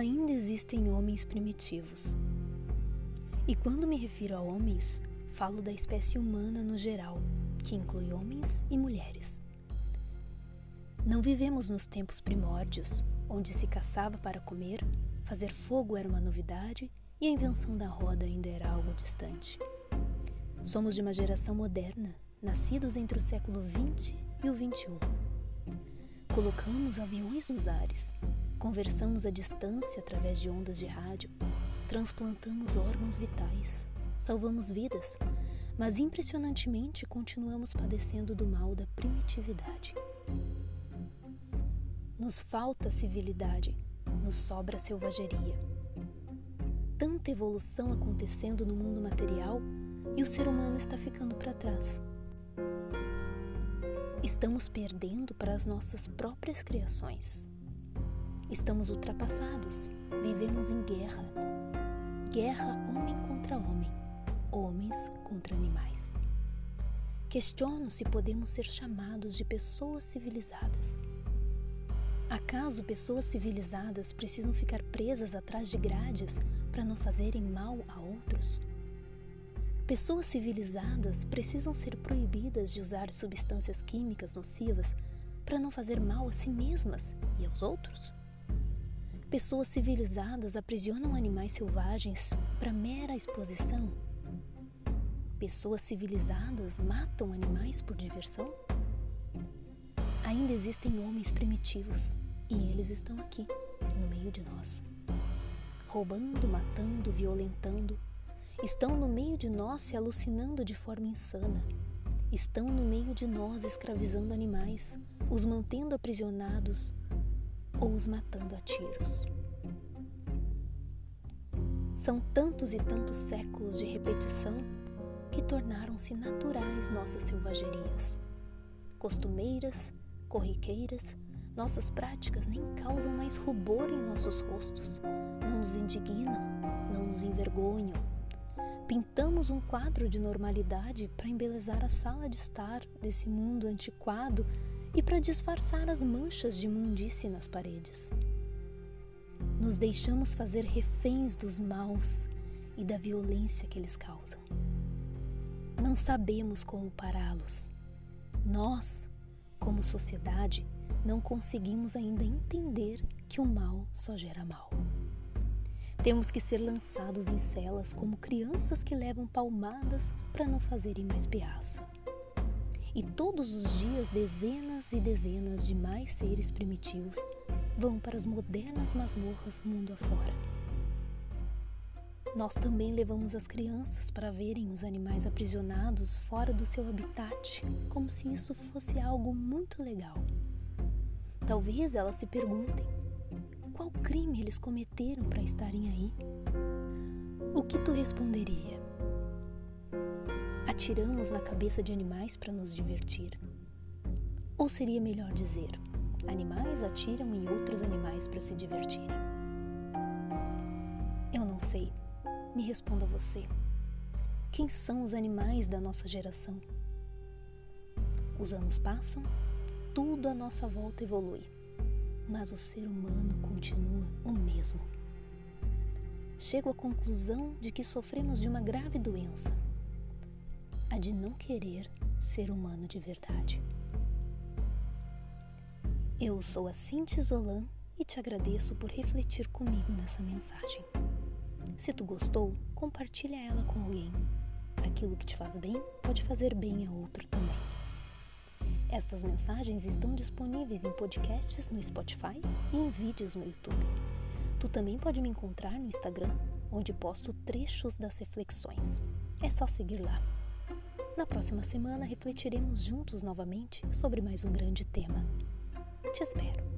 ainda existem homens primitivos. E quando me refiro a homens, falo da espécie humana no geral, que inclui homens e mulheres. Não vivemos nos tempos primórdios, onde se caçava para comer, fazer fogo era uma novidade e a invenção da roda ainda era algo distante. Somos de uma geração moderna, nascidos entre o século XX e o XXI. Colocamos aviões nos ares, conversamos à distância através de ondas de rádio, transplantamos órgãos vitais, salvamos vidas, mas impressionantemente continuamos padecendo do mal da primitividade. Nos falta civilidade, nos sobra selvageria. Tanta evolução acontecendo no mundo material e o ser humano está ficando para trás. Estamos perdendo para as nossas próprias criações. Estamos ultrapassados, vivemos em guerra. Guerra homem contra homem, homens contra animais. Questiono se podemos ser chamados de pessoas civilizadas. Acaso pessoas civilizadas precisam ficar presas atrás de grades para não fazerem mal a outros? Pessoas civilizadas precisam ser proibidas de usar substâncias químicas nocivas para não fazer mal a si mesmas e aos outros? Pessoas civilizadas aprisionam animais selvagens para mera exposição? Pessoas civilizadas matam animais por diversão? Ainda existem homens primitivos e eles estão aqui, no meio de nós. Roubando, matando, violentando, estão no meio de nós se alucinando de forma insana. Estão no meio de nós escravizando animais, os mantendo aprisionados ou os matando a tiros. São tantos e tantos séculos de repetição que tornaram-se naturais nossas selvagerias, costumeiras, corriqueiras, nossas práticas nem causam mais rubor em nossos rostos, não nos indignam, não nos envergonham. Pintamos um quadro de normalidade para embelezar a sala de estar desse mundo antiquado e para disfarçar as manchas de imundice nas paredes. Nos deixamos fazer reféns dos maus e da violência que eles causam. Não sabemos como pará-los. Nós, como sociedade, não conseguimos ainda entender que o mal só gera mal. Temos que ser lançados em celas como crianças que levam palmadas para não fazerem mais piaça. E todos os dias dezenas e dezenas de mais seres primitivos vão para as modernas masmorras mundo afora. Nós também levamos as crianças para verem os animais aprisionados fora do seu habitat, como se isso fosse algo muito legal. Talvez elas se perguntem: qual crime eles cometeram para estarem aí? O que tu responderia? Atiramos na cabeça de animais para nos divertir? Ou seria melhor dizer: animais atiram em outros animais para se divertirem? Eu não sei. Me responda você. Quem são os animais da nossa geração? Os anos passam tudo à nossa volta evolui, mas o ser humano continua o mesmo. Chego à conclusão de que sofremos de uma grave doença, a de não querer ser humano de verdade. Eu sou a Cinti Zolan e te agradeço por refletir comigo nessa mensagem. Se tu gostou, compartilha ela com alguém. Aquilo que te faz bem pode fazer bem a outro também. Estas mensagens estão disponíveis em podcasts no Spotify e em vídeos no YouTube. Tu também pode me encontrar no Instagram, onde posto trechos das reflexões. É só seguir lá. Na próxima semana refletiremos juntos novamente sobre mais um grande tema. Te espero.